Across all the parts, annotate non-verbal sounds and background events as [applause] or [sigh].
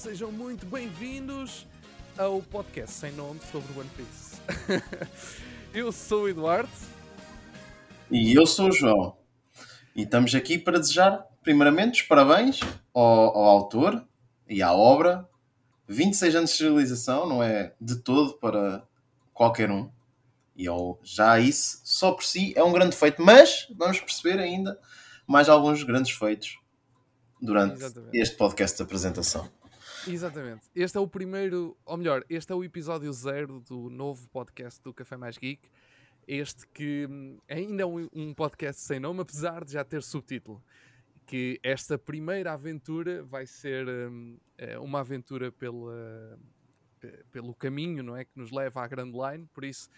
sejam muito bem-vindos ao podcast sem nome sobre One Piece. [laughs] eu sou o Eduardo. E eu sou o João. E estamos aqui para desejar, primeiramente, os parabéns ao, ao autor e à obra. 26 anos de realização não é de todo para qualquer um. E ao, já isso, só por si, é um grande feito. Mas vamos perceber ainda mais alguns grandes feitos durante Exatamente. este podcast de apresentação. Exatamente. Este é o primeiro, ou melhor, este é o episódio zero do novo podcast do Café Mais Geek. Este que hum, ainda é um, podcast sem nome, apesar de já ter subtítulo. Que esta primeira aventura vai ser um, é uma aventura pela, pelo caminho, não é? Que nos leva à Grand Line. Por isso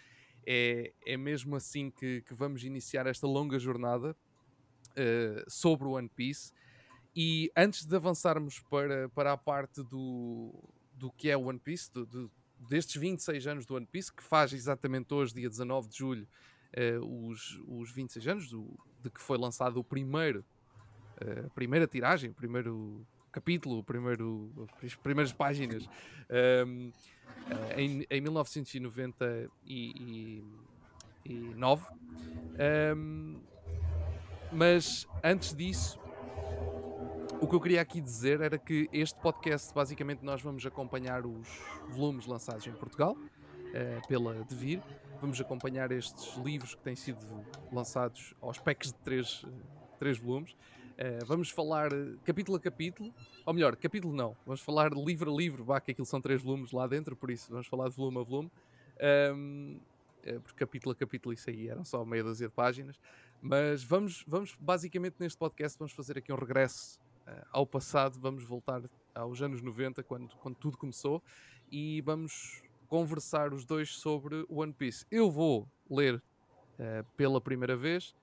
é, é mesmo assim que, que vamos iniciar esta longa jornada uh, sobre o One Piece e antes de avançarmos para, para a parte do, do que é o One Piece, do, do, destes 26 anos do One Piece, que faz exatamente hoje, dia 19 de julho, uh, os, os 26 anos do, de que foi lançado o primeiro, uh, a primeira tiragem, o primeiro capítulo, primeiro, as primeiras páginas, um, uh, eh, em, em 1999. Um, mas antes disso, o que eu queria aqui dizer era que este podcast, basicamente, nós vamos acompanhar os volumes lançados em Portugal uh, pela Devir. Vamos acompanhar estes livros que têm sido lançados aos packs de três, uh, três volumes. Uh, vamos falar capítulo a capítulo, ou melhor, capítulo não, vamos falar livro a livro, vá que aquilo são três volumes lá dentro, por isso vamos falar de volume a volume. Um, porque capítulo a capítulo isso aí eram só meia dúzia de páginas. Mas vamos, vamos basicamente neste podcast vamos fazer aqui um regresso ao passado, vamos voltar aos anos 90, quando, quando tudo começou, e vamos conversar os dois sobre One Piece. Eu vou ler uh, pela primeira vez,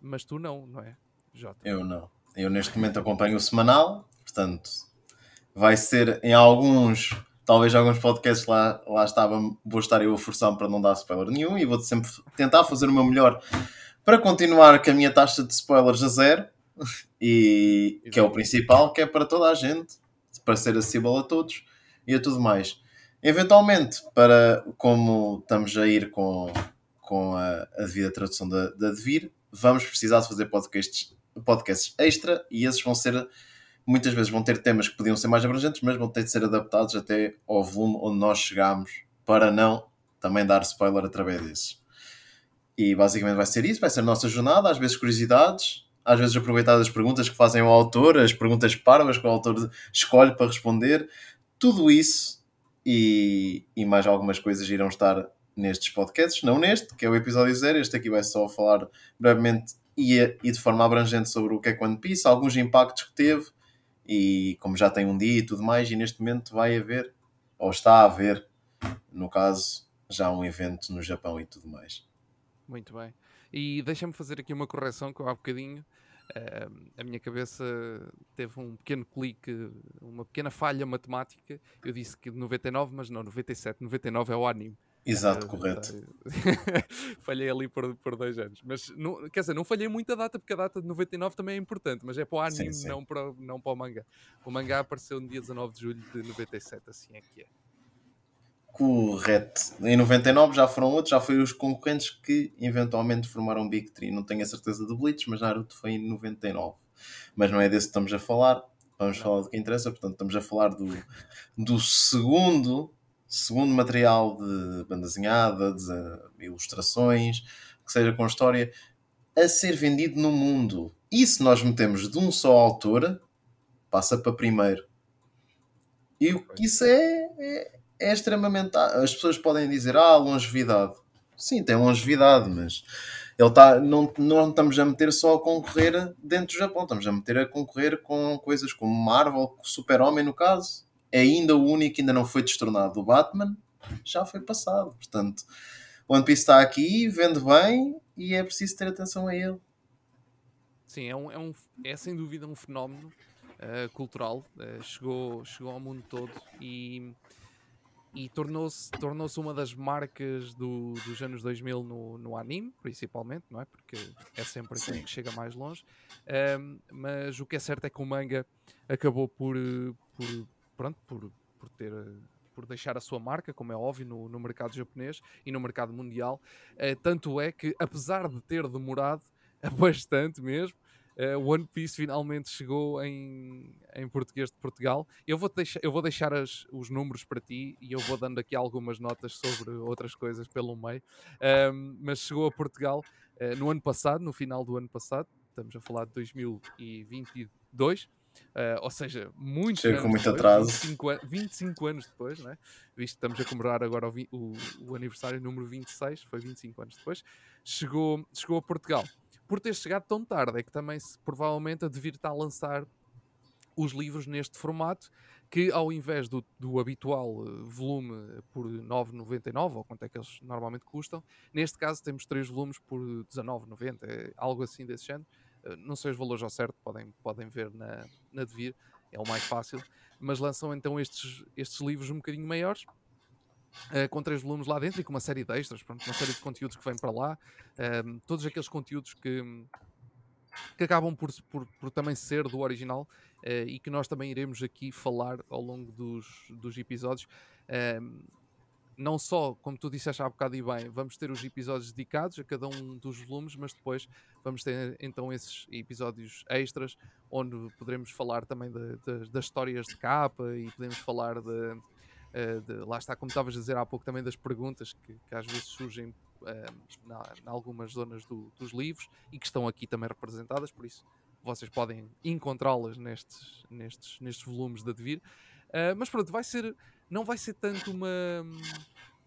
mas tu não, não é, Jota? Eu não. Eu neste momento acompanho o semanal, portanto, vai ser em alguns, talvez alguns podcasts lá, lá estava, vou estar eu a forçar para não dar spoiler nenhum e vou sempre tentar fazer o meu melhor para continuar com a minha taxa de spoilers a zero e que é o principal, que é para toda a gente, para ser acessível a todos e a tudo mais. Eventualmente, para como estamos a ir com, com a, a devida tradução da, da Devir, vamos precisar de fazer podcasts, podcasts extra e esses vão ser muitas vezes vão ter temas que podiam ser mais abrangentes, mas vão ter de ser adaptados até ao volume onde nós chegamos para não também dar spoiler através desses. E basicamente vai ser isso, vai ser a nossa jornada, às vezes curiosidades, às vezes aproveitar as perguntas que fazem ao autor, as perguntas parvas que o autor escolhe para responder, tudo isso e, e mais algumas coisas irão estar nestes podcasts, não neste, que é o episódio zero, este aqui vai só falar brevemente e, e de forma abrangente sobre o que é One Piece, alguns impactos que teve e como já tem um dia e tudo mais, e neste momento vai haver, ou está a haver, no caso, já um evento no Japão e tudo mais. Muito bem. E deixa-me fazer aqui uma correção que eu há bocadinho Uh, a minha cabeça teve um pequeno clique, uma pequena falha matemática. Eu disse que 99, mas não, 97. 99 é o anime. Exato, uh, correto. [laughs] falhei ali por, por dois anos. Mas, não, quer dizer, não falhei muita data, porque a data de 99 também é importante, mas é para o anime, sim, sim. Não, para, não para o mangá. O mangá apareceu no dia 19 de julho de 97, assim é que é. Correto. Em 99 já foram outros, já foi os concorrentes que eventualmente formaram Big Tree. Não tenho a certeza do Blitz, mas Naruto foi em 99. Mas não é desse que estamos a falar. Vamos falar do que interessa. Portanto, estamos a falar do, do segundo, segundo material de banda desenhada, de ilustrações, que seja com história, a ser vendido no mundo. E se nós metemos de um só autor, passa para primeiro. E o que isso é, é é extremamente. As pessoas podem dizer, ah, longevidade. Sim, tem longevidade, mas ele tá, não, não estamos a meter só a concorrer dentro do Japão, estamos a meter a concorrer com coisas como Marvel, Super-Homem, no caso. É ainda o único que ainda não foi destronado. O Batman já foi passado. Portanto, One Piece está aqui, vende bem e é preciso ter atenção a ele. Sim, é, um, é, um, é sem dúvida um fenómeno uh, cultural. Uh, chegou, chegou ao mundo todo e e tornou-se tornou uma das marcas do, dos anos 2000 no, no anime, principalmente, não é? Porque é sempre aquilo que chega mais longe. Um, mas o que é certo é que o manga acabou por, por pronto, por, por ter por deixar a sua marca, como é óbvio, no, no mercado japonês e no mercado mundial. Uh, tanto é que, apesar de ter demorado [laughs] bastante mesmo, uh, One Piece finalmente chegou em, em português de Portugal. Eu vou, deixar, eu vou deixar as, os números para ti e eu vou dando aqui algumas notas sobre outras coisas pelo meio. Um, mas chegou a Portugal uh, no ano passado, no final do ano passado. Estamos a falar de 2022. Uh, ou seja, muitos Chega com muito atraso. 25, 25 anos depois, né? visto que estamos a comemorar agora o, o, o aniversário número 26, foi 25 anos depois, chegou, chegou a Portugal. Por ter chegado tão tarde, é que também se, provavelmente a devir estar a lançar os livros neste formato, que ao invés do, do habitual eh, volume por 9,99, ou quanto é que eles normalmente custam, neste caso temos três volumes por 19,90, é algo assim desse género. Eh, Não sei os valores ao certo, podem, podem ver na, na Devir, é o mais fácil. Mas lançam então estes, estes livros um bocadinho maiores, eh, com três volumes lá dentro e com uma série de extras, pronto, uma série de conteúdos que vêm para lá. ehm, todos aqueles conteúdos que, que acabam por, por, por também ser do original eh, e que nós também iremos aqui falar ao longo dos, dos episódios. Ehm, não só, como tu disseste há bocado e bem, vamos ter os episódios dedicados a cada um dos volumes, mas depois vamos ter então esses episódios extras, onde poderemos falar também de- de- das histórias de capa e podemos falar de, eh, de- lá está, como estavas a dizer há pouco, também das perguntas que, que às vezes surgem eh, na, em algumas zonas do- dos livros e que estão aqui também representadas, por isso vocês podem encontrá-las nestes, nestes, nestes volumes da Devir. Uh, mas pronto, vai ser, não vai ser tanto uma,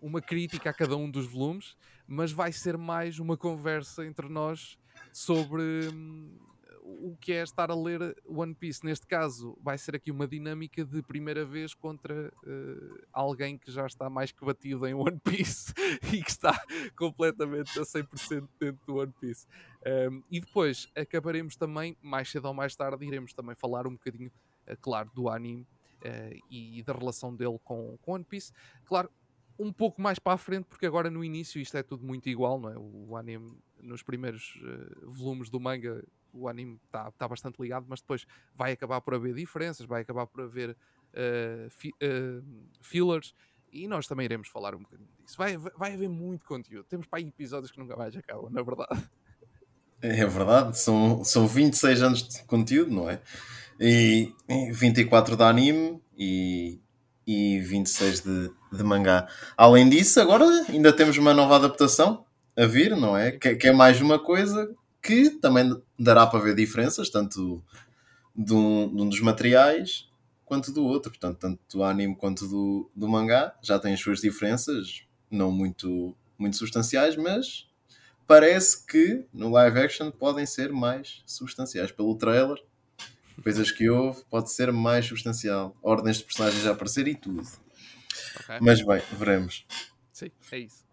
uma crítica a cada um dos volumes, mas vai ser mais uma conversa entre nós sobre hum, o que é estar a ler One Piece. Neste caso, vai ser aqui uma dinâmica de primeira vez contra uh, alguém que já está mais que batido em One Piece [laughs] e que está completamente a 100% dentro do One Piece. Um, e depois acabaremos também, mais cedo ou mais tarde, iremos também falar um bocadinho, uh, claro, do anime eh, e da relação dele com, com One Piece. Claro, um pouco mais para a frente, porque agora no início isto é tudo muito igual, não é? O anime, nos primeiros eh, volumes do manga, o anime está tá bastante ligado, mas depois vai acabar por haver diferenças, vai acabar por haver eh, fi- eh, fillers. E nós também iremos falar um bocadinho disso. Vai, vai haver muito conteúdo. Temos para aí episódios que nunca mais acabam, na verdade. É verdade, são, são 26 anos de conteúdo, não é? E e 24 de anime e, e 26 de, de mangá. Além disso, agora ainda temos uma nova adaptação a vir, não é? Que, que é mais uma coisa que também dará para ver diferenças, tanto de um, de um dos materiais quanto do outro. Portanto, tanto do anime quanto do, do mangá já têm as suas diferenças, não muito, muito substanciais, mas parece que no live action podem ser mais substanciais. Pelo trailer, coisas que houve, pode ser mais substancial. Ordens de personagens a aparecer e tudo. ok? Mas bem, veremos. Sim, é isso.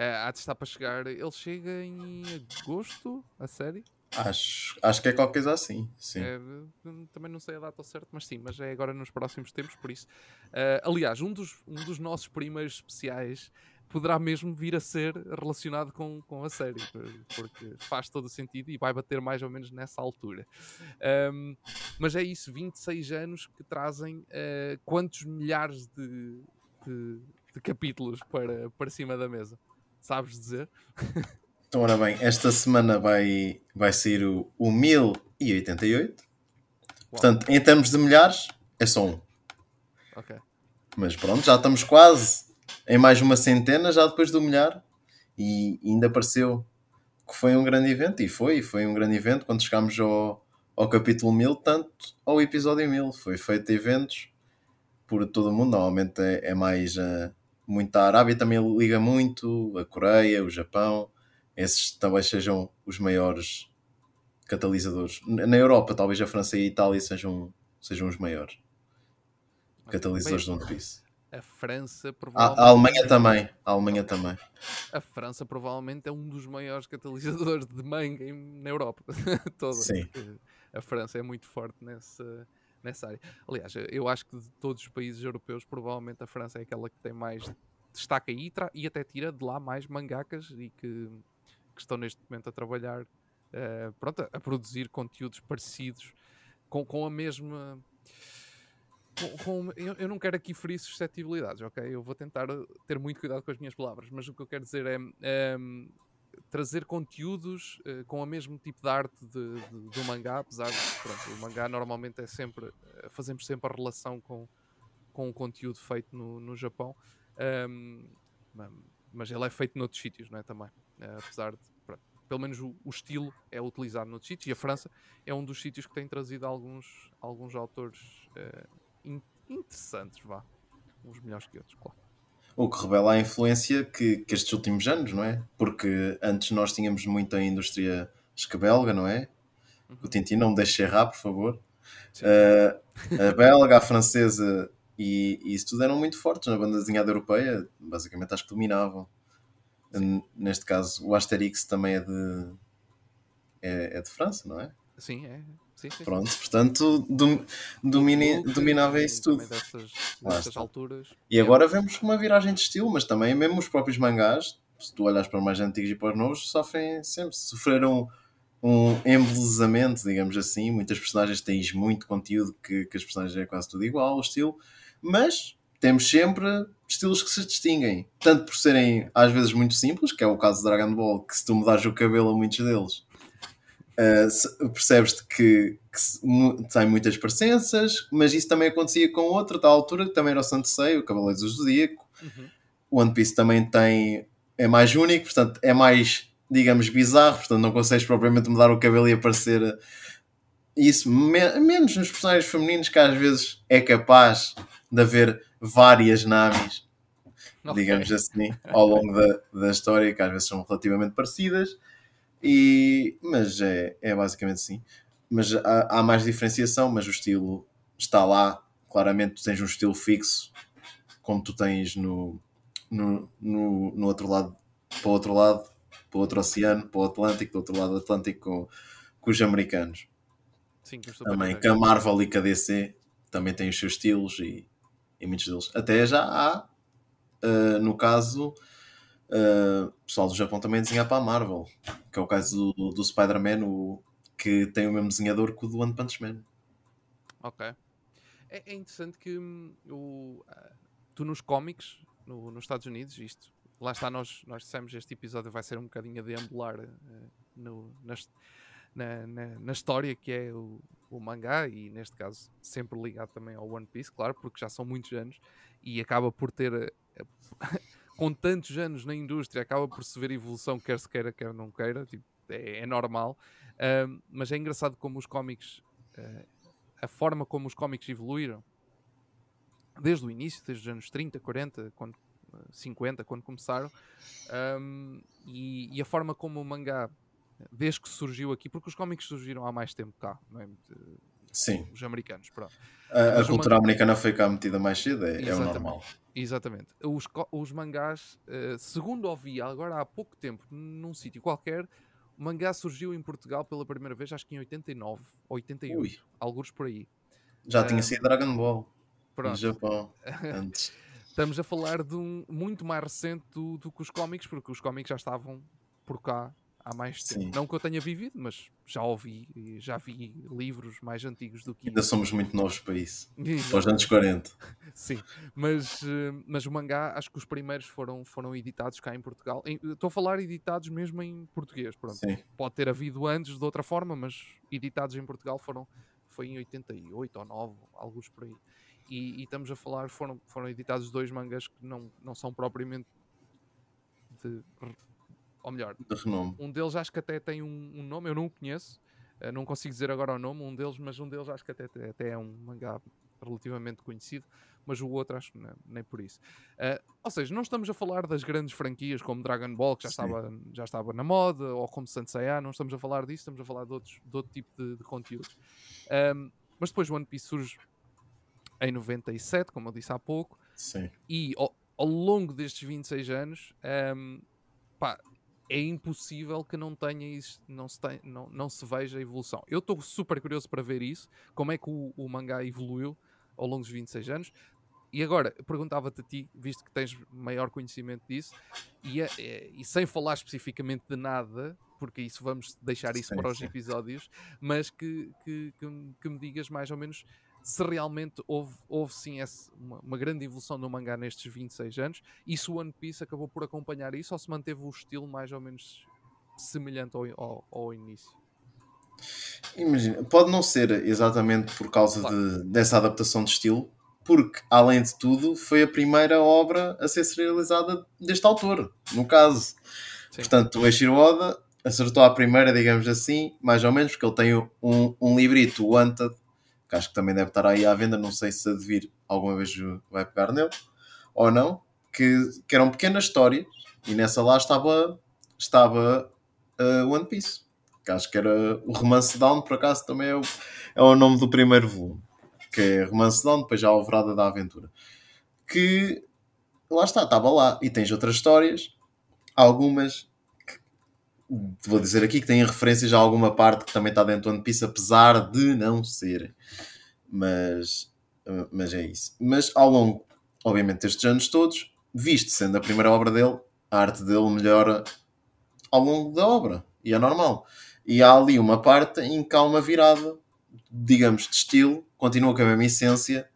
Eh, há de estar para chegar. Ele chega em agosto, a série. Acho, acho que é qualquer coisa assim. Sim. É, hum, também não sei a data ao certo, mas sim, mas é agora nos próximos tempos, por isso. Eh, aliás, um dos, um dos nossos primeiros especiais poderá mesmo vir a ser relacionado com, com a série, por- porque faz todo o sentido e vai bater mais ou menos nessa altura. Ahm, mas é isso, 26 anos que trazem eh, quantos milhares de, de, de capítulos para, para cima da mesa? Sabes dizer? Então, ora bem, esta semana vai, vai sair o, o 1088. Portanto, em termos de milhares, é só um. Ok. Mas pronto, já estamos quase em mais uma centena, já depois do milhar. E ainda pareceu que foi um grande evento. E foi, foi um grande evento quando chegámos ao, ao capítulo 1000, tanto ao episódio 1000. Foi feito eventos por todo o mundo. Normalmente é, é mais uh, muito a Arábia, também liga muito, a Coreia, o Japão. Esses talvez sejam os maiores catalisadores. Na Europa, talvez a França e a Itália sejam, sejam os maiores catalisadores de One Piece. A França A, provavelmente. a Alemanha também. A Alemanha também. A França provavelmente é um dos maiores catalisadores de manga na Europa [laughs] toda. Sim. A França é muito forte nessa, nessa área. Aliás, eu acho que de todos os países europeus, provavelmente a França é aquela que tem mais destaca e e até tira de lá mais mangakas e que, que estão neste momento a trabalhar, eh, pronto, a, produzir conteúdos parecidos com, com a mesma com, com- eu, eu não quero aqui ferir suscetibilidades, ok? Eu vou tentar eh, ter muito cuidado com as minhas palavras, mas o que eu quero dizer é ehm, trazer conteúdos eh, com o mesmo tipo de arte de- de- do mangá, apesar de pronto, o mangá normalmente é sempre eh, fazemos sempre a relação com, com o conteúdo feito no, no Japão, ma- mas ele é feito noutros sítios, não é? Também, Eh, apesar de pronto, pelo menos o, o estilo é utilizado noutros sítios e a França é um dos sítios que tem trazido alguns, alguns autores eh, in- interessantes, vá. Uns melhores que outros, claro. O que revela a influência que, que estes últimos anos, não é? Porque antes nós tínhamos muita indústria escabelga, não é? O Tintin, não me deixe errar, por favor. Uh, a belga, a francesa e, e isso tudo eram muito fortes na banda desenhada europeia, basicamente acho que dominavam. Neste caso, o Asterix também é de, é, é de França, não é? Sim, é. Sim. Pronto, portanto, dom, domini- Hulk, dominava isso tudo. Dessas, dessas alturas. E agora vemos uma viragem de estilo, mas também mesmo os próprios mangás, se tu olhas para os mais antigos e para os novos, sofrem sempre, sofreram um embelezamento, digamos assim. Muitas personagens têm muito conteúdo que, que as personagens é quase tudo igual, o estilo, mas temos sempre estilos que se distinguem, tanto por serem às vezes muito simples, que é o caso de Dragon Ball, que se tu mudares o cabelo a muitos deles. Uh, se- percebes-te que, que tem muitas presenças, mas isso também acontecia com outra da altura, que também era o Santo Sei, o Cavaleiros do Zodíaco. Uhum. O One Piece também tem, é mais único, portanto é mais, digamos, bizarro, portanto não consegues propriamente mudar o cabelo e aparecer isso, me- menos nos personagens femininos, que às vezes é capaz de haver várias Namis, Ok. digamos assim, ao longo da, da história, que às vezes são relativamente parecidas, e, mas é, é basicamente assim. Mas há, há mais diferenciação, mas o estilo está lá. Claramente tu tens um estilo fixo, como tu tens no, no, no, no outro lado, para o outro lado, para o outro oceano, para o Atlântico, do outro lado do Atlântico com, com os americanos. Sim, os Também que a Marvel e que a DC também têm os seus estilos e, e muitos deles. Até já há, uh, no caso, uh, o pessoal do Japão também desenha para a Marvel, que é o caso do, do Spider-Man, que tem o mesmo desenhador que o do One Punch Man. Ok. É, é interessante que hum, o, ah, tu nos cómics, no- nos Estados Unidos, isto, lá está, nós, nós dissemos este episódio vai ser um bocadinho a deambular eh, no, na, his- na, na- na história que é o, o mangá e neste caso sempre ligado também ao One Piece, claro, porque já são muitos anos e acaba por ter com tantos anos na indústria, acaba por se ver evolução, quer se queira, quer não queira, tipo, é, é normal. Ahm, mas é engraçado como os cómics, eh, a forma como os cómics evoluíram, desde o início, desde os anos 30, 40, quando, eh, 50, quando começaram, ahm, e, e a forma como o mangá, desde que surgiu aqui, porque os cómics surgiram há mais tempo cá, não é? Eh, Sim, os americanos, pronto. a, a cultura manga- americana foi cá metida mais cedo, é, é o normal. Exatamente. Os, os mangás, eh, segundo ouvi agora há pouco tempo, num sítio qualquer, o mangá surgiu em Portugal pela primeira vez, acho que em 89, 88, Ui, alguns por aí. já tinha Ah, sido Dragon Ball no Pronto. Japão [laughs] antes. Estamos a falar de um muito mais recente do, do que os cómics, porque os cómics já estavam por cá há mais tempo. Sim. Não que eu tenha vivido, mas já ouvi, já vi livros mais antigos do que Ainda isso. somos muito novos para isso. [laughs] Exato. Para os anos 40. Sim, mas, eh, mas o mangá, acho que os primeiros foram, foram editados cá em Portugal. Estou a falar editados mesmo em português, pronto. Sim. Pode ter havido antes de outra forma, mas editados em Portugal foram foi em 88 ou 9, alguns por aí. E, e estamos a falar, foram, foram editados dois mangas que não, não são propriamente de. Ou melhor, De renome. um deles acho que até tem um, um nome, eu não o conheço, eh, não consigo dizer agora o nome, um deles, mas um deles acho que até, até é um mangá relativamente conhecido, mas o outro acho que não- nem por isso. Eh, ou seja, não estamos a falar das grandes franquias como Dragon Ball, que já, Sim. estava, já estava na moda, ou como Sanseiya, não estamos a falar disso, estamos a falar de, outros, de outro tipo de, de conteúdos. Ahm, mas depois o One Piece surge em 97, como eu disse há pouco, Sim. e ao, ao longo destes 26 anos, ehm, pá, é impossível que não tenha não se, tem- não, não se veja a evolução. Eu estou super curioso para ver isso, como é que o, o mangá evoluiu ao longo dos 26 anos. E agora, perguntava-te a ti, visto que tens maior conhecimento disso, e, é- é- e sem falar especificamente de nada, porque isso vamos deixar isso Sim, para os sim. episódios, mas que, que, que me digas mais ou menos se realmente houve, houve sim uma, uma, grande evolução no mangá nestes 26 anos e se o One Piece acabou por acompanhar isso ou se manteve o estilo mais ou menos semelhante ao, ao, ao início. Imagina, pode não ser exatamente por causa claro. de, dessa adaptação de estilo, porque, além de tudo, foi a primeira obra a ser serializada deste autor, no caso. Sim. Portanto, o Eiichiro Oda acertou a primeira, digamos assim, mais ou menos, porque ele tem um, um librito, o Wanted, que acho que também deve estar aí à venda, não sei se a Devir alguma vez vai pegar nele, ou não, que, que eram pequenas histórias, e nessa lá estava, estava uh, One Piece que acho que era o Romance Down, por acaso também é o, é o nome do primeiro volume, que é Romance Down, depois já a Alvorada da Aventura. Que lá está, estava lá. E tens outras histórias, algumas vou dizer aqui que têm referências a alguma parte que também está dentro do One Piece, apesar de não serem. Mas, mas é isso. Mas ao longo, obviamente, destes anos todos, visto sendo a primeira obra dele, a arte dele melhora ao longo da obra. E é normal. E há ali uma parte em que há uma virada, digamos, de estilo, continua com a mesma essência,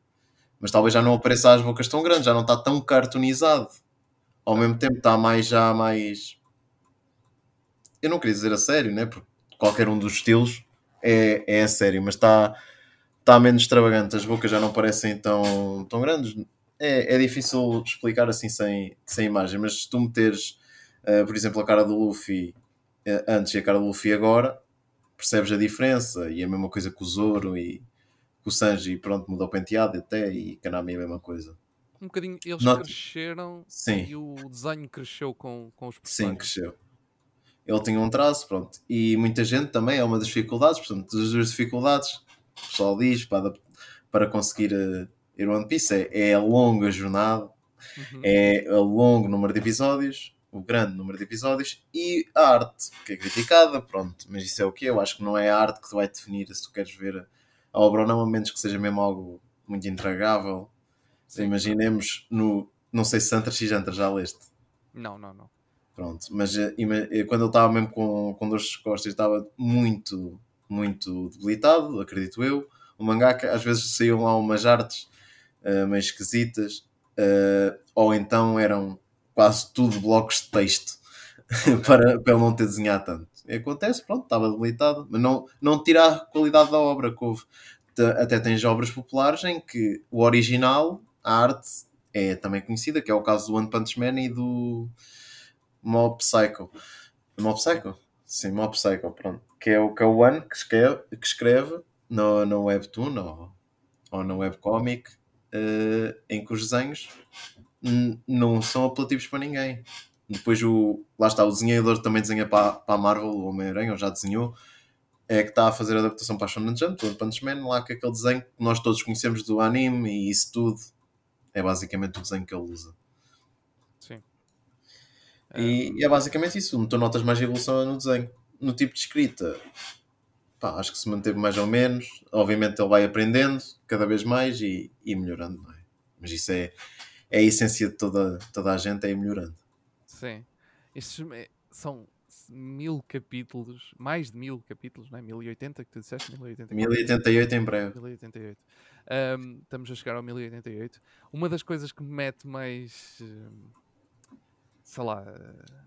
mas talvez já não apareça as bocas tão grandes, já não está tão cartoonizado. Ao mesmo tempo está mais já mais. Eu não queria dizer a sério, né? Porque qualquer um dos estilos é, é a sério, mas está, está menos extravagante, as bocas já não parecem tão, tão grandes. É, é difícil explicar assim sem, sem imagem, mas se tu meteres, uh, por exemplo, a cara do Luffy eh, antes e a cara do Luffy agora, percebes a diferença. E a mesma coisa com o Zoro e com o Sanji, pronto, mudou o penteado até, e Kanami a mesma coisa. Um bocadinho, eles Not... cresceram Sim. e o desenho cresceu com, com os personagens. Sim, cresceu. Ele tinha um traço, pronto. E muita gente também é uma das dificuldades, portanto, das duas dificuldades, o pessoal diz para, para conseguir uh, ir One Piece é, é a longa jornada, uhum. é a longo número de episódios, o grande número de episódios e a arte, que é criticada, pronto, mas isso é o que eu acho que não é a arte que vai definir se tu queres ver a obra ou não, a menos que seja mesmo algo muito intragável. Imaginemos no. Não sei se Santa X já leste. Não, não, não. Pronto, mas eh, eh, quando ele estava mesmo com, com dores de costas, estava muito, muito debilitado, acredito eu. O mangaka, às vezes saíam lá umas artes uh, meio esquisitas, uh, ou então eram quase tudo blocos de texto [laughs] para, para ele não ter desenhado tanto. E acontece, pronto, estava debilitado, mas não, não tira a qualidade da obra que houve. Até tens obras populares em que o original, a arte, é também conhecida, que é o caso do One Punch Man e do Mob Psycho. Mob Psycho? Sim, Mob Psycho, pronto. Que é o, que é One que escreve, que escreve no, no Webtoon ou, ou no Webcomic, uh, em que os desenhos não são apelativos para ninguém. Depois o, lá está, o desenhador também desenha para, para a Marvel, o Homem-Aranha, ou já desenhou, é que está a fazer a adaptação para a Shonen Jump, o Punch Man, lá com aquele desenho que nós todos conhecemos do anime e isso tudo é basicamente o desenho que ele usa. E, e é basicamente isso, tu notas mais evolução no desenho. No tipo de escrita, pá, acho que se manteve mais ou menos. Obviamente ele vai aprendendo cada vez mais e, e melhorando, não é? Mas isso é, é a essência de toda, toda a gente, é ir melhorando. Sim. Estes são mil capítulos, mais de mil capítulos, não é? 1080 que tu disseste? 1088, 1088 em breve. 1088. Um, estamos a chegar ao 1088. Uma das coisas que me mete mais. Sei lá.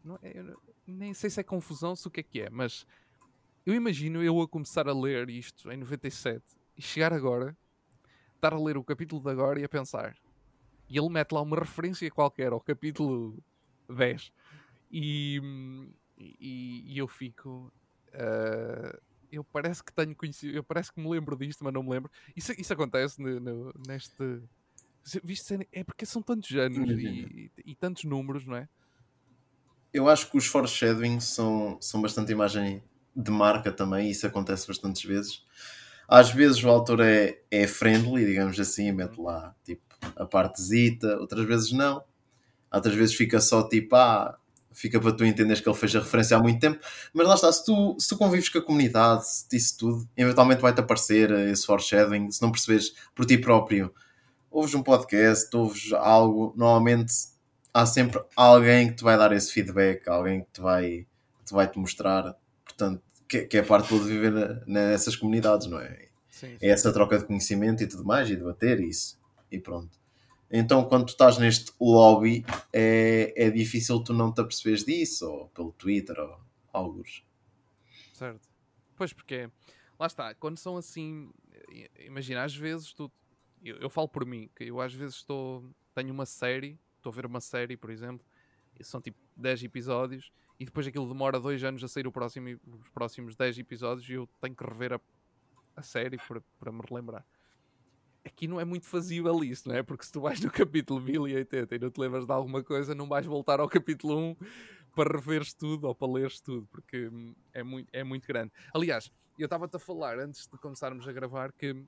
Não, é, nem sei se é confusão, se o que é que é, mas eu imagino eu a começar a ler isto em 97 e chegar agora, estar a ler o capítulo de agora e a pensar: e ele mete lá uma referência qualquer ao capítulo 10 e, e, e eu fico. Uh, eu parece que tenho conhecido, eu parece que me lembro disto, mas não me lembro. Isso, isso acontece no, no, neste. Viste, é porque são tantos anos e, e, tantos números, não é? Eu acho que os foreshadowing são, são bastante imagem de marca também, isso acontece bastantes vezes. Às vezes o autor é, é friendly, digamos assim, mete lá tipo a partezita, outras vezes não. Outras vezes fica só tipo, ah, fica para tu entenderes que ele fez a referência há muito tempo. Mas lá está, se tu, se tu convives com a comunidade, disse tudo, eventualmente vai-te aparecer esse foreshadowing, se não percebes por ti próprio. Ouves um podcast, ouves algo, normalmente há sempre alguém que te vai dar esse feedback, alguém que te vai, que te, vai te mostrar. Portanto, que, que é parte de viver nessas comunidades, não é? Sim, É sim. essa troca de conhecimento e tudo mais, e debater isso. E pronto. Então, quando tu estás neste lobby, é, é difícil tu não te aperceberes disso, ou pelo Twitter, ou alguns. Certo. Pois porque é- lá está, quando são assim, imagina, às vezes tu eu, eu falo por mim, que eu às vezes estou tenho uma série, estou a ver uma série, por exemplo, são tipo 10 episódios e depois aquilo demora dois anos a sair próximo, os próximos 10 episódios e eu tenho que rever a, a série para, para me relembrar. Aqui não é muito fazível isso, não é? Porque se tu vais no capítulo 1080 e não te lembras de alguma coisa, não vais voltar ao capítulo 1 para reveres tudo ou para leres tudo, porque hum, é muito, é muito grande. Aliás, eu estava-te a falar antes de começarmos a gravar que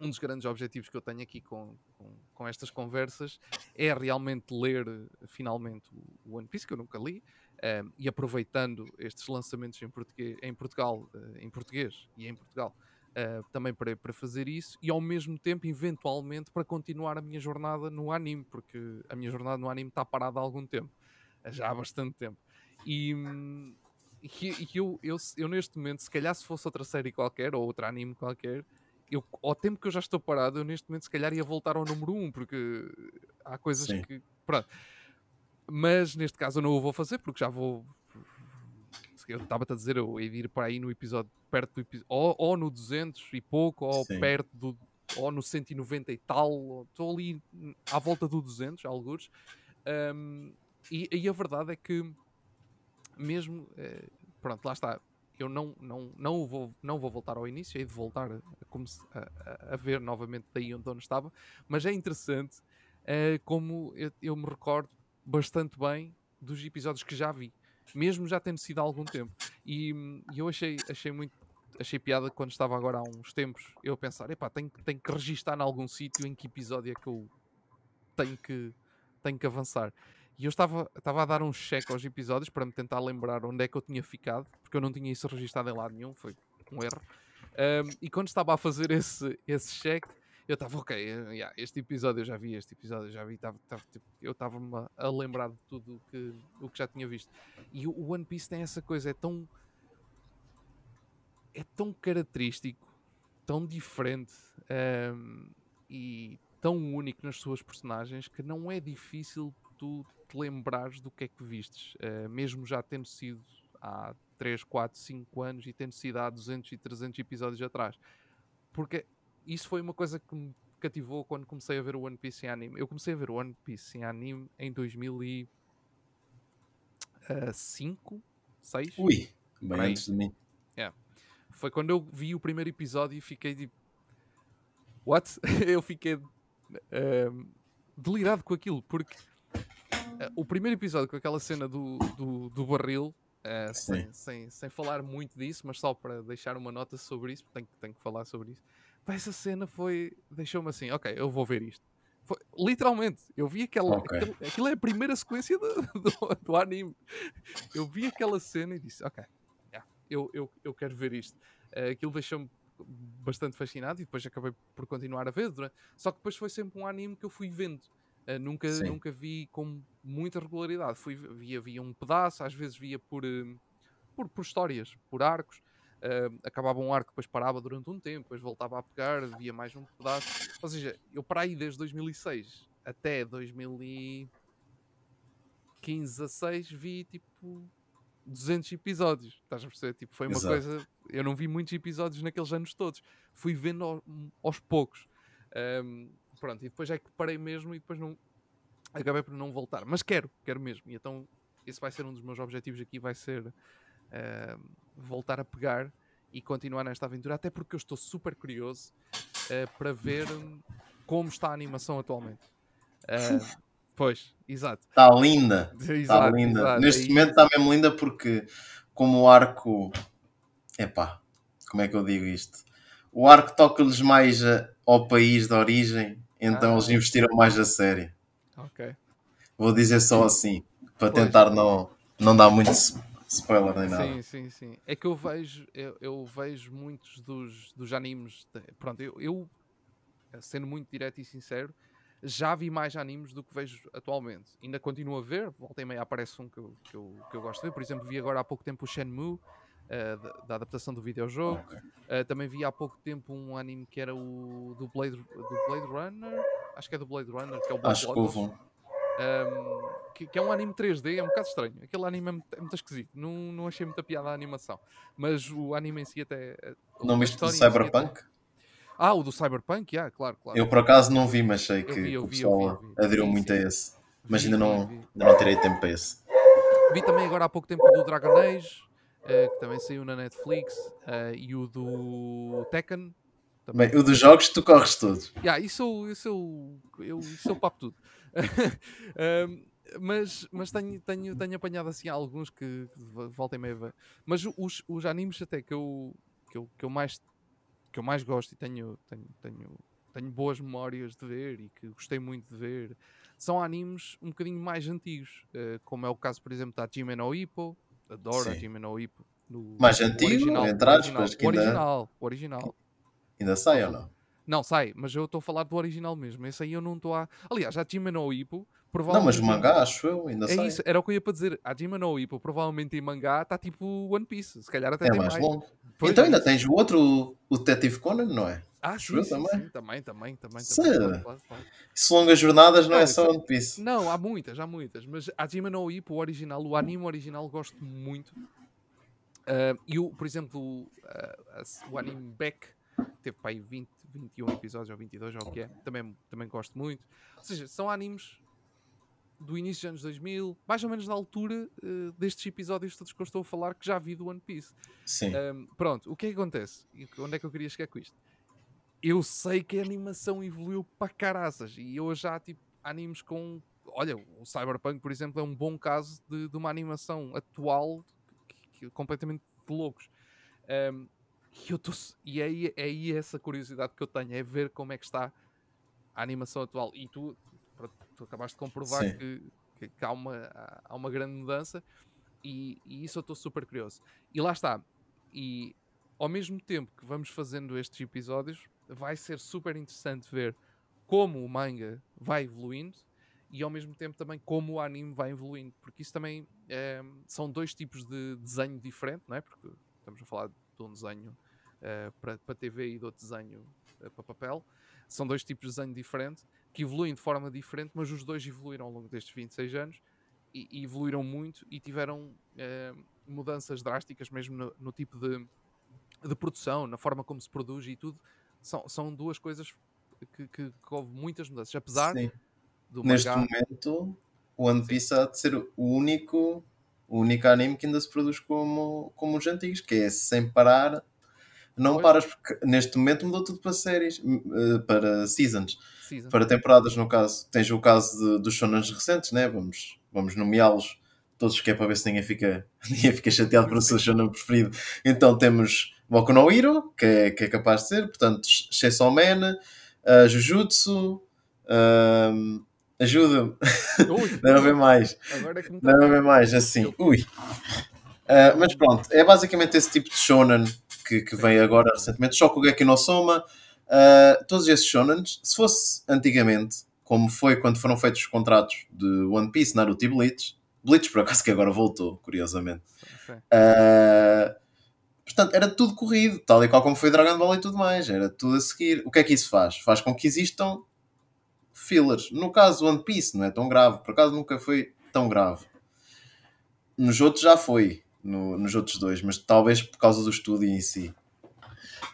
um dos grandes objetivos que eu tenho aqui com, com, com estas conversas é realmente ler finalmente o One Piece, que eu nunca li, eh, e aproveitando estes lançamentos em, português, em Portugal, eh, em português e em Portugal, eh, também para, para fazer isso, e ao mesmo tempo, eventualmente, para continuar a minha jornada no anime, porque a minha jornada no anime está parada há algum tempo, já há bastante tempo. E, e e eu, eu, eu neste momento, se calhar se fosse outra série qualquer, ou outro anime qualquer, eu, ao tempo que eu já estou parado, eu neste momento se calhar ia voltar ao número 1, um, porque há coisas Sim. que. Pronto. Mas neste caso eu não o vou fazer, porque já vou. Eu estava-te a dizer, eu ia ir para aí no episódio, perto do episódio, ou, ou no 200 e pouco, ou Sim. perto do. ou no 190 e tal, ou- estou ali à volta do 200, alguns. Um, e, e a verdade é que, mesmo. eh, pronto, lá está. Eu não, não, não, vou, não vou voltar ao início, hei de voltar a, a a- ver novamente daí onde onde estava, mas é interessante eh, como eu, eu me recordo bastante bem dos episódios que já vi, mesmo já tendo sido há algum tempo. E, e eu achei, achei muito. Achei piada quando estava agora há uns tempos eu a pensar, epá, tenho, tenho que registar em algum sítio em que episódio é que eu tenho que, tenho que avançar. E eu estava, estava a dar um check aos episódios para me tentar lembrar onde é que eu tinha ficado, porque eu não tinha isso registado em lado nenhum, foi um erro. Um, e quando estava a fazer esse, esse check, eu estava, ok, yeah, este episódio eu já vi, este episódio eu já vi, tipo, eu estava-me a, a lembrar de tudo que, o que já tinha visto. E o One Piece tem essa coisa, é tão. é tão característico, tão diferente um, e tão único nas suas personagens que não é difícil tu te lembrares do que é que vistes, uh, mesmo já tendo sido há 3, 4, 5 anos e tendo sido há 200 e 300 episódios atrás. Porque isso foi uma coisa que me cativou quando comecei a ver o One Piece em anime. Eu comecei a ver o One Piece em anime em 2005, 6. Ui, bem antes de mim. Foi quando eu vi o primeiro episódio e fiquei tipo. What? [laughs] eu fiquei ehm, delirado com aquilo, porque eh, o primeiro episódio com aquela cena do, do, do barril, eh, sem, sem, sem falar muito disso, mas só para deixar uma nota sobre isso, porque tenho, que- tenho que falar sobre isso. Pá, essa cena foi. deixou-me assim, ok, eu vou ver isto. Foi- literalmente, eu vi aquela. Ok. aquele- aquilo é a primeira sequência do, do, do anime. Eu vi aquela cena e disse, ok, yeah, eu, eu, eu quero ver isto. Eh, aquilo deixou-me bastante fascinado e depois acabei por continuar a ver. durante- Só que depois foi sempre um anime que eu fui vendo. Eh, nunca, Sim. nunca vi com muita regularidade. Fui, via, via um pedaço, às vezes via por, eh, por, por histórias, por arcos. Eh, acabava um arco, depois parava durante um tempo, depois voltava a pegar, via mais um pedaço. Ou seja, eu para aí desde 2006 até 2015, 16 vi tipo 200 episódios. Estás a perceber? Tipo, foi uma Exato. coisa. Eu não vi muitos episódios naqueles anos todos. Fui vendo ao- aos poucos. Ahm, pronto, e depois é que parei mesmo e depois não. Acabei por não voltar. Mas quero, quero mesmo. E então esse vai ser um dos meus objetivos aqui. Vai ser ahm, voltar a pegar e continuar nesta aventura. Até porque eu estou super curioso ah, para ver hum, como está a animação atualmente. Ah, [laughs] pois, exato. Está linda. [laughs] Está linda. exato. Neste Aí- momento está mesmo linda porque, como o arco. Epá, como é que eu digo isto? O arco toca-lhes mais a- ao país de origem, então Ah. eles investiram mais a sério. Ok. Vou dizer só assim, para Pois. tentar não, não dar muito spoiler nem nada. Sim, sim, sim. É que eu vejo, eu, eu vejo muitos dos, dos animes. de- pronto, eu, eu, sendo muito direto e sincero, já vi mais animes do que vejo atualmente. Ainda continuo a ver, volta e meia aparece um que eu, que eu, que eu gosto de ver. Por exemplo, vi agora há pouco tempo o Shenmue, eh, da, da adaptação do videojogo. Uh, também vi há pouco tempo um anime que era o do Blade, do Blade Runner. Acho que é do Blade Runner, que é o Black Acho que houve um. Que, que é um anime 3D, é um bocado estranho. Aquele anime é muito, é muito esquisito. Não, não achei muita piada a animação. Mas o anime em si até. a- Não viste do em si Cyberpunk? Ah, o do Cyberpunk, yeah, claro, claro. Eu por acaso não vi, mas sei que, vi, o vi, pessoal vi. aderiu Sim, muito a esse. Mas ainda não, ainda não tirei tempo para esse. Vi também agora há pouco tempo o do Dragon Age, eh, que também saiu na Netflix, eh, e o do Tekken. Também. Bem, o dos jogos tu corres todos. Yeah, isso, eu- isso, eu, eu, isso eu papo tudo. [laughs] Um, mas mas tenho, tenho, tenho apanhado assim alguns que, que vo- volta e meia. Mas os, os animes até que eu, que eu, que eu mais que eu mais gosto e tenho, tenho, tenho, tenho boas memórias de ver e que gostei muito de ver são animes um bocadinho mais antigos, eh, como é o caso, por exemplo, da Jime no Ippo. Adoro a Sim. Jime no Ippo. No, Mais antigo, original, entre o aspas, que o ainda- original, o original. Ainda sai ou não? Não, sai, mas eu estou a falar do original mesmo. Esse aí eu não estou a. Aliás, a Jima no Ippo, Não, provavelmente. mas mangá, acho eu, ainda É sai. isso, era o que eu ia para dizer. A no Ippo, provavelmente em mangá, está tipo One Piece. Se calhar até É mais mais. longo. Pois, então é ainda tens o outro, o Detetive Conan, não é? Ah, acho sim, eu sim, também. sim, também, também, também. Sim. também claro, claro, longas jornadas não, Não, é só é- One Piece. Não, há muitas, há muitas. Mas a no Ippo, o original, o anime original, gosto muito. Ah, e o, por exemplo, o, a- o anime Beck teve para aí 20, 21 episódios ou 22, ou o que é. Também, também gosto muito. Ou seja, são animes do início dos anos 2000, mais ou menos na altura eh, destes episódios todos que eu estou a falar, que já vi do One Piece. Sim. Ahm, pronto, o que é que acontece? Onde é que eu queria chegar com isto? Eu sei que a animação evoluiu para caraças e eu já, tipo, animes com. Olha, o Cyberpunk, por exemplo, é um bom caso de, de uma animação atual que, que- completamente de loucos. Ahm, e eu tô, e é aí, é aí essa curiosidade que eu tenho, é ver como é que está a animação atual. E tu, tu acabaste de comprovar que, que- que há, uma, há- uma grande mudança e, e isso eu estou super curioso. E lá está. E ao mesmo tempo que vamos fazendo estes episódios, vai ser super interessante ver como o manga vai evoluindo e ao mesmo tempo também como o anime vai evoluindo, porque isso também eh, são dois tipos de desenho diferente, não é? Porque estamos a falar de um desenho eh, para, para TV e de outro desenho eh, para papel. São dois tipos de desenho diferente que evoluem de forma diferente, mas os dois evoluíram ao longo destes 26 anos e, e evoluíram muito e tiveram eh, mudanças drásticas mesmo no, no tipo de, de produção, na forma como se produz e tudo. São, são duas coisas que, que- que houve muitas mudanças, apesar Sim. do Neste mangá. momento, o One Piece há de ser o único, o único anime que ainda se produz como, como os antigos, que é sem parar. Não Pois. paras, porque neste momento mudou tudo para séries, eh, para seasons, Season. para temporadas, no caso. Tens o caso de- dos shonens recentes, né? vamos, vamos nomeá-los todos, que é para ver se ninguém fica, [laughs] ninguém fica chateado por o seu shonen preferido. Então temos Boku no Hero, que é, que é capaz de ser, portanto, Chainsaw Man, uh, Jujutsu, um, ajuda-me, [laughs] haver mais. agora é que me tá- mais, assim. Ui. Ah, mas pronto, é basicamente esse tipo de shonen que, que veio agora recentemente. Só que o Geki no Soma, ah, todos esses shonens, se fosse antigamente, como foi quando foram feitos os contratos de One Piece, Naruto e Bleach, Bleach por acaso que agora voltou, curiosamente. Ah, portanto, era tudo corrido, tal e qual como foi Dragon Ball e tudo mais, era tudo a seguir. O que é que isso faz? Faz com que existam fillers. No caso One Piece não é tão grave, por acaso nunca foi tão grave. Nos outros já foi, no- nos outros dois, mas talvez por causa do estúdio em si.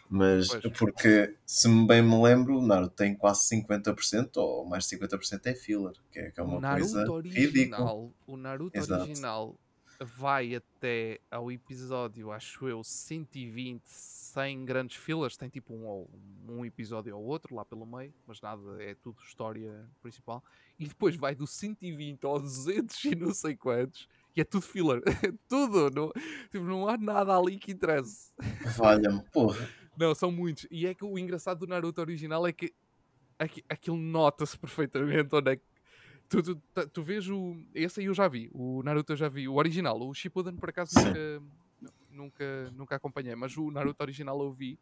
Mas Pois. porque, se bem me lembro, o Naruto tem quase 50% ou mais de 50% é filler, que é, que é uma Naruto coisa ridícula. original, o Naruto Exato. original vai até ao episódio, acho eu, 120, sem grandes filas, tem tipo um, um episódio ou outro lá pelo meio, mas nada, é tudo história principal. E depois vai do 120 ao 200 e não sei quantos, e é tudo filler, [laughs] tudo, não, tipo, não há nada ali que interesse. Valha-me, porra. Não, são muitos. E é que o engraçado do Naruto original é que aqui- aquilo nota-se perfeitamente onde é que. Tu, tu, ta- tu vês o. Esse aí eu já vi. O Naruto eu já vi. O original. O Shippuden por acaso nunca, nunca, nunca acompanhei. Mas o Naruto original eu vi.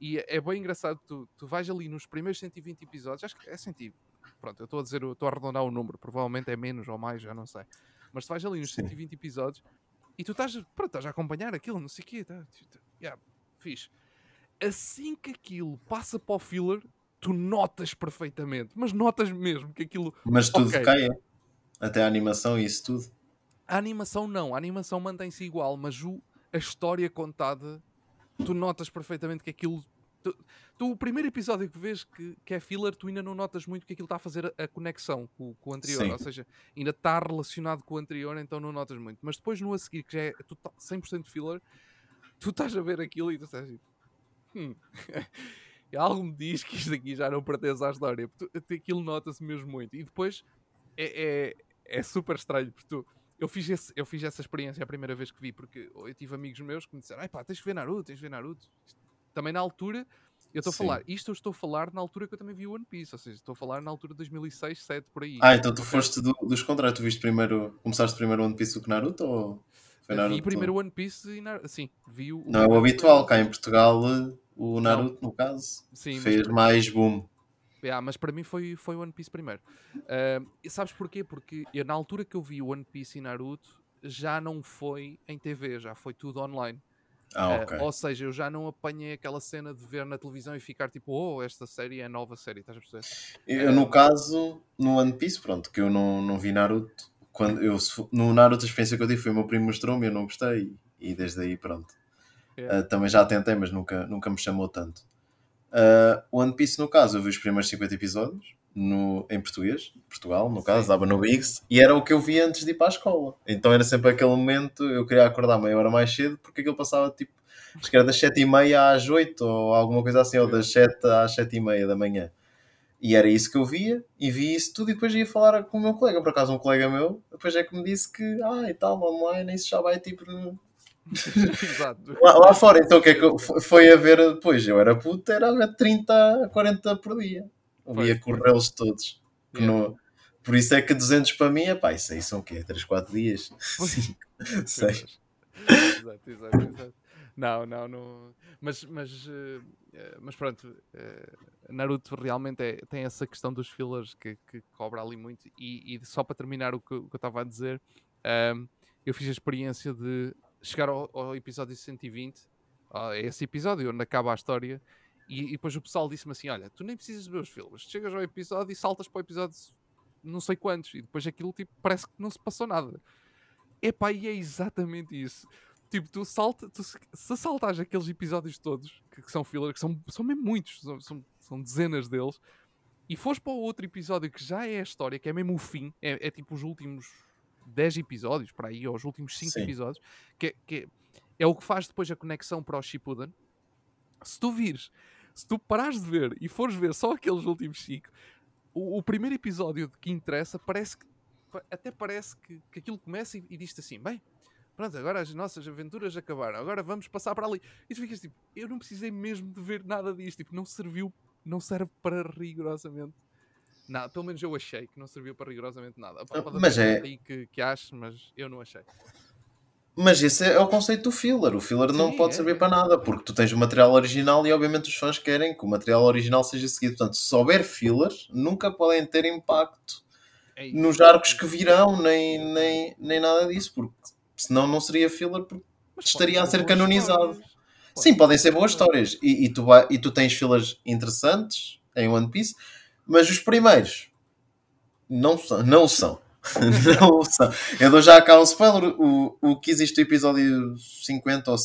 E é, é bem engraçado. Tu, tu vais ali nos primeiros 120 episódios. Acho que é 120. Pronto, eu estou a dizer, estou a arredondar o número. Provavelmente é menos ou mais, já não sei. Mas tu vais ali Sim. 120 episódios e tu estás, pronto, estás a acompanhar aquilo, não sei o quê. Tá, tá, yeah, fixe assim que aquilo passa para o filler, tu notas perfeitamente, mas notas mesmo que aquilo. Mas tudo Ok. cai, é? até a animação e isso tudo. A animação não, a animação mantém-se igual, mas o, a história contada, tu notas perfeitamente que aquilo. Tu, tu, o primeiro episódio que vês que, que é filler, tu ainda não notas muito que aquilo está a fazer a, conexão com, com o anterior, Sim. ou seja, ainda está relacionado com o anterior, então não notas muito. Mas depois no a seguir, que já é total- 100% filler, tu estás a ver aquilo e tu estás tipo. Hum. [laughs] Algo me diz que isto aqui já não pertence à história. porque tu- Aquilo nota-se mesmo muito. E depois é, é, é super estranho, porque tu, eu, fiz esse- eu fiz essa experiência a primeira vez que vi, porque eu tive amigos meus que me disseram: "Ai pá, tens que ver Naruto, tens que ver Naruto. Isto- Também na altura, eu estou a falar, isto eu estou a falar na altura que eu também vi o One Piece, ou seja, estou a falar na altura de 2006, 2007, por aí. Ah, então tu foste do- dos contrários. Tu viste primeiro. Começaste primeiro One Piece do que Naruto? Ou foi Naruto? Vi primeiro o One Piece e Naruto. Sim, vi o. Não é o habitual. Cá em Portugal, o Naruto, no caso, Sim, mas fez para- mais boom. Yeah, mas para mim foi, foi One Piece primeiro. E sabes porquê? Porque eu, na altura que eu vi One Piece e Naruto, já não foi em TV, já foi tudo online. Ah, Ah, ok. ou seja, eu já não apanhei aquela cena de ver na televisão e ficar tipo, oh, esta série é nova série, estás a perceber? Eu, no caso, no One Piece, pronto, que eu não, não vi Naruto. Quando eu, no Naruto, a experiência que eu tive foi o meu primo mostrou-me, eu não gostei. E desde aí, pronto. Yeah. Ah, também já tentei, mas nunca, nunca me chamou tanto. One Piece, no caso, eu vi os primeiros 50 episódios no, em português, Portugal, no caso, Sim. dava no Bigs, e era o que eu via antes de ir para a escola. Então era sempre aquele momento, eu queria acordar meia hora mais cedo, porque aquilo passava tipo, acho que era das 7h30 às 8 ou alguma coisa assim, ou das 7 às 7h30 da manhã. E era isso que eu via, e vi isso tudo, e depois ia falar com o meu colega. Por acaso, um colega meu, depois é que me disse que, ah, e tal, online, isso já vai tipo [laughs] Exato. Lá, lá fora, então o que é que eu, foi- a ver depois? Eu era puto, era a ver 30 a 40 por dia. Pois, ia corrê-los todos. Yeah. no- por isso é que 200 para mim, epá, isso aí são o quê? 3, 4 dias? [laughs] Pois. 5, 6. exato, exato, exato. Não, não, não. Mas, mas, eh, eh, mas pronto, eh, Naruto realmente é- tem essa questão dos fillers que, que cobra ali muito. E, e só para terminar o que, o que eu estava a dizer, ahm, eu fiz a experiência de chegar ao, ao episódio 120, a esse episódio onde acaba a história, e, e depois o pessoal disse-me assim: Olha, tu nem precisas ver os filmes, chegas ao episódio e saltas para o episódio não sei quantos, e depois aquilo tipo, parece que não se passou nada. Epá, e é exatamente isso. Tipo, tu salta, tu, se se saltares aqueles episódios todos, que, que são filler, que são, são mesmo muitos, são, são, são dezenas deles, e fores para o outro episódio que já é a história, que é mesmo o fim, é, é tipo os últimos 10 episódios, para aí, ou os últimos 5 Sim. episódios, que, é- que é- é o que faz depois a conexão para o Shippuden. Se tu vires, se tu parares de ver e fores ver só aqueles últimos 5, o, o primeiro episódio que interessa parece que até parece que, que aquilo começa e, e diz-te assim: bem, pronto, agora as nossas aventuras acabaram, agora vamos passar para ali. E tu ficas tipo: eu não precisei mesmo de ver nada disto, tipo, não serviu, não serve para rigorosamente nada. Pelo menos eu achei que não serviu para rigorosamente nada. Pode Mas é- aí que, que ache, mas eu não achei. Mas esse é o conceito do filler. O filler não Sim, pode é, servir para nada, porque tu tens o material original e obviamente os fãs querem que o material original seja seguido. Portanto, se houver fillers, nunca podem ter impacto É nos arcos que virão, nem, nem, nem nada disso, porque senão não seria filler, porque Mas estaria a ser canonizado. histórias. Sim, podem ser boas histórias. E, e tu, vai, e tu tens filas interessantes em One Piece, mas os primeiros não são. Não são. [laughs] não. Eu dou já cá um spoiler. O, o que existe o episódio 50 ou,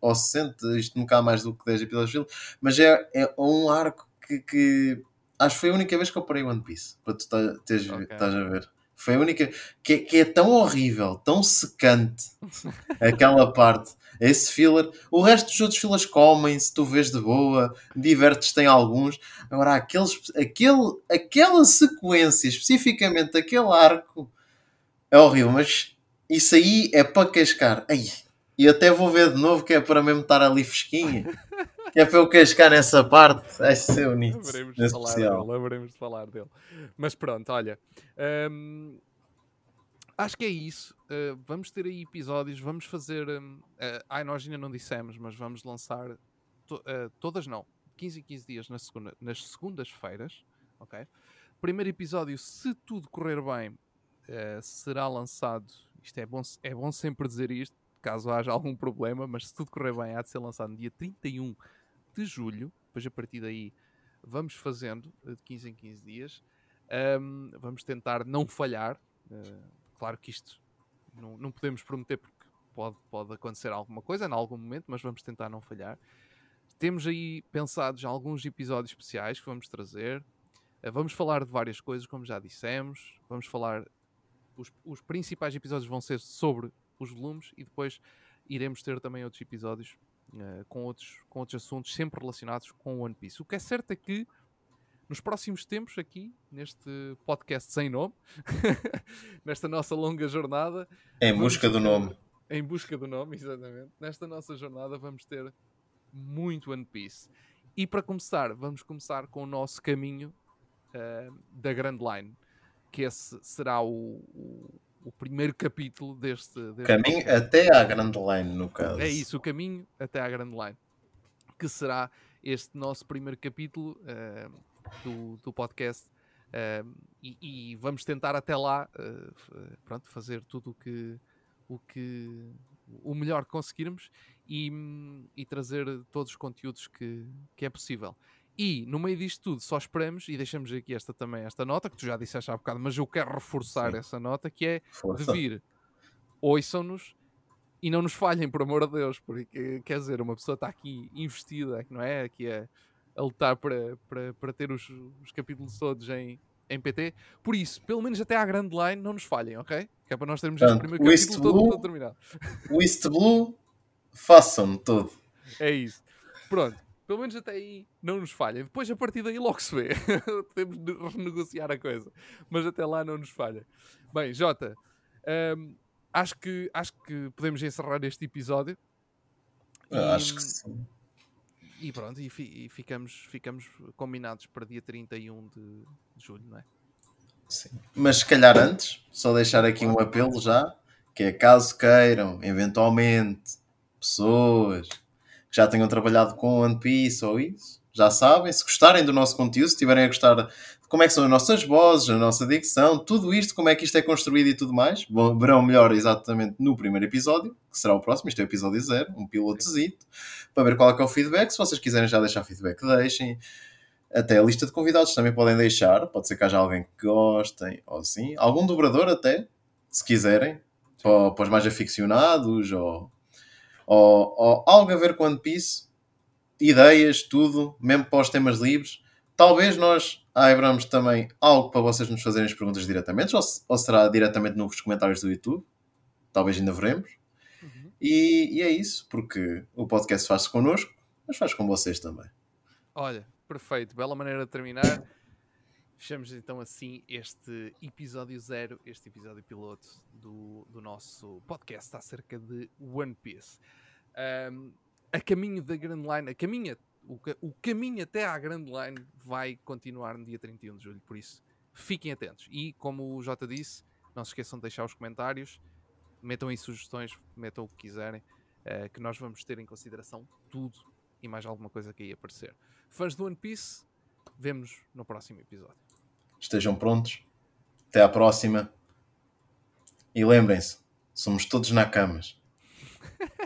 ou 60, isto nunca há mais do que 10 episódios de fila, mas é, é um arco que, que acho que foi a única vez que eu parei One Piece. Para tu ta- teres, Ok. estás a ver. Foi a única que, que é tão horrível, tão secante [laughs] aquela parte. Esse filler, o resto dos outros fillers comem-se, tu vês de boa, divertes-te em alguns. Agora, aqueles, aquele, aquela sequência, especificamente aquele arco, é horrível, mas isso aí é para cascar. Ai, e até vou ver de novo, que é para mesmo estar ali fresquinha. Que é para eu cascar nessa parte. Vai ser bonito. Haveremos de falar especial. dele, haveremos de falar dele. Mas pronto, olha. hum, acho que é isso. Uh, vamos ter aí episódios, vamos fazer. uh, ai, nós ainda não dissemos, mas vamos lançar to- uh, todas não. 15 e 15 dias na segunda, nas segundas-feiras. Ok? Primeiro episódio, se tudo correr bem, será lançado. Isto é bom, é bom sempre dizer isto, caso haja algum problema, mas se tudo correr bem, há de ser lançado no dia 31 de julho. Depois, a partir daí, vamos fazendo de 15 em 15 dias. Um, vamos tentar não falhar. Uh, claro que isto não, não podemos prometer porque pode, pode acontecer alguma coisa em algum momento, mas vamos tentar não falhar. Temos aí pensados alguns episódios especiais que vamos trazer. Uh, vamos falar de várias coisas, como já dissemos. Vamos falar. Os, os principais episódios vão ser sobre os volumes e depois iremos ter também outros episódios uh, com, outros, com outros assuntos sempre relacionados com o One Piece. O que é certo é que nos próximos tempos, aqui, neste podcast sem nome, [laughs] nesta nossa longa jornada. Em busca do nome. Em busca do nome, [laughs] exatamente. Nesta nossa jornada vamos ter muito One Piece. E para começar, vamos começar com o nosso caminho uh, da Grand Line, que esse será o, o, o primeiro capítulo deste. deste caminho podcast. até à Grand Line, no caso. É isso, o caminho até à Grand Line, que será este nosso primeiro capítulo. Uh, do, do podcast. Uh, e, e, vamos tentar até lá uh, pronto, fazer tudo o que, o que o melhor que conseguirmos e, e trazer todos os conteúdos que, que é possível. E no meio disto tudo, só esperamos, e deixamos aqui esta também, esta nota, que tu já disseste há bocado, mas eu quero reforçar Sim. essa nota, que é Força. de vir, ouçam-nos e não nos falhem, por amor de Deus, porque quer dizer, uma pessoa está aqui investida, não é? Aqui é a lutar para, para, para ter os, os capítulos todos em, em PT. Por isso, pelo menos até à grande line, não nos falhem, ok? Que é para nós termos este primeiro capítulo Blue, todo, todo terminado. O [laughs] East Blue, façam todo. É isso. Pronto. Pelo menos até aí não nos falhem. Depois, a partir daí, logo se vê. [laughs] Podemos renegociar a coisa. Mas até lá não nos falha. Bem, Jota, hum, acho, que, acho que podemos encerrar este episódio. E, acho que sim. E pronto, e, fi, e, ficamos, ficamos combinados para dia 31 de, de julho, não é? Sim. Mas se calhar antes, só deixar aqui um apelo já, que é caso queiram, eventualmente, pessoas que já tenham trabalhado com One Piece ou isso, já sabem, se gostarem do nosso conteúdo, se estiverem a gostar de como é que são as nossas vozes, a nossa dicção, tudo isto, como é que isto é construído e tudo mais, verão melhor exatamente no primeiro episódio, que será o próximo, isto é o episódio zero, um pilotozito, para ver qual é que é o feedback. Se vocês quiserem já deixar feedback, deixem. Até a lista de convidados também podem deixar, pode ser que haja alguém que gostem, ou assim. Algum dobrador até, se quiserem, para, para os mais aficionados, ou, ou, ou algo a ver com One Piece, ideias, tudo, mesmo para os temas livres. Talvez nós abramos também algo para vocês nos fazerem as perguntas diretamente, ou, ou será diretamente nos comentários do YouTube. Talvez ainda veremos. Uhum. E, e, é isso, porque o podcast faz-se connosco, mas faz com vocês também. Olha, perfeito, bela maneira de terminar. Fechamos então assim este episódio zero, este episódio piloto do, do nosso podcast acerca de One Piece. Um, a caminho da Grand Line, a caminho, o, o caminho até à Grand Line vai continuar no dia 31 de julho, por isso fiquem atentos. E como o Jota disse, não se esqueçam de deixar os comentários, metam aí sugestões, metam o que quiserem, uh, que nós vamos ter em consideração tudo e mais alguma coisa que aí aparecer. Fãs do One Piece, vemos no próximo episódio. Estejam prontos. Até à próxima. E lembrem-se, somos todos na camas. [laughs]